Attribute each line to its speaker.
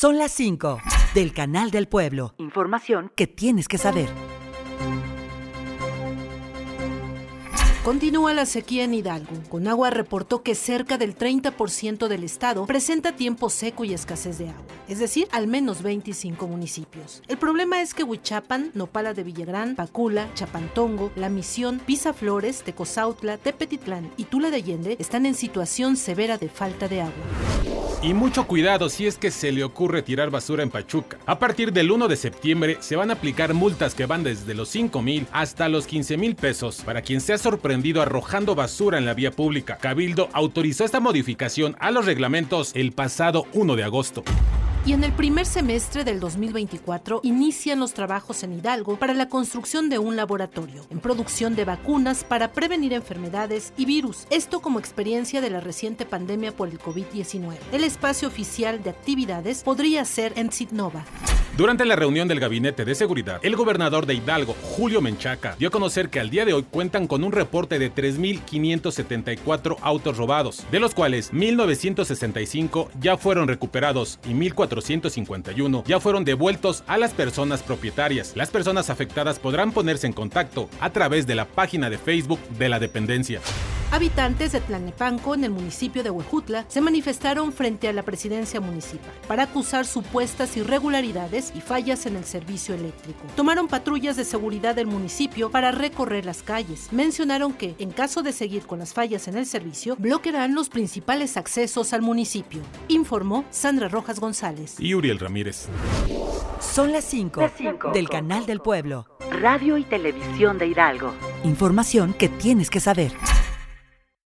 Speaker 1: Son las 5 del Canal del Pueblo. Información que tienes que saber.
Speaker 2: Continúa la sequía en Hidalgo. Conagua reportó que cerca del 30% del estado presenta tiempo seco y escasez de agua, es decir, al menos 25 municipios. El problema es que Huichapan, Nopala de Villagrán, Pacula, Chapantongo, La Misión, Pisa Flores, Tecozautla, Tepetitlán y Tula de Allende están en situación severa de falta de agua.
Speaker 3: Y mucho cuidado si es que se le ocurre tirar basura en Pachuca. A partir del 1 de septiembre se van a aplicar multas que van desde los 5 mil hasta los 15 mil pesos para quien sea sorprendido arrojando basura en la vía pública. Cabildo autorizó esta modificación a los reglamentos el pasado 1 de agosto.
Speaker 2: Y en el primer semestre del 2024 inician los trabajos en Hidalgo para la construcción de un laboratorio en producción de vacunas para prevenir enfermedades y virus. Esto como experiencia de la reciente pandemia por el COVID-19. El espacio oficial de actividades podría ser en Sitnova.
Speaker 3: Durante la reunión del Gabinete de Seguridad, el gobernador de Hidalgo, Julio Menchaca, dio a conocer que al día de hoy cuentan con un reporte de 3.574 autos robados, de los cuales 1.965 ya fueron recuperados y 1.451 ya fueron devueltos a las personas propietarias. Las personas afectadas podrán ponerse en contacto a través de la página de Facebook de la dependencia.
Speaker 2: Habitantes de Tlanepanco, en el municipio de Huejutla, se manifestaron frente a la presidencia municipal para acusar supuestas irregularidades y fallas en el servicio eléctrico. Tomaron patrullas de seguridad del municipio para recorrer las calles. Mencionaron que, en caso de seguir con las fallas en el servicio, bloquearán los principales accesos al municipio, informó Sandra Rojas González.
Speaker 3: Y Uriel Ramírez.
Speaker 1: Son las 5 del Canal del Pueblo.
Speaker 4: Radio y Televisión de Hidalgo.
Speaker 1: Información que tienes que saber.